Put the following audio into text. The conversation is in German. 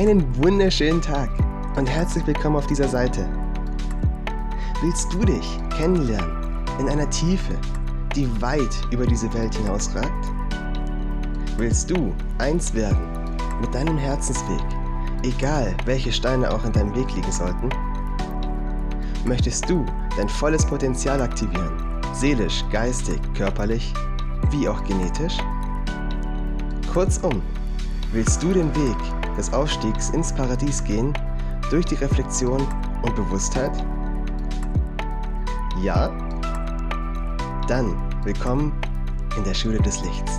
Einen wunderschönen Tag und herzlich willkommen auf dieser Seite. Willst du dich kennenlernen in einer Tiefe, die weit über diese Welt hinausragt? Willst du eins werden mit deinem Herzensweg, egal welche Steine auch in deinem Weg liegen sollten? Möchtest du dein volles Potenzial aktivieren, seelisch, geistig, körperlich, wie auch genetisch? Kurzum, willst du den Weg des Aufstiegs ins Paradies gehen durch die Reflexion und Bewusstheit? Ja? Dann willkommen in der Schule des Lichts.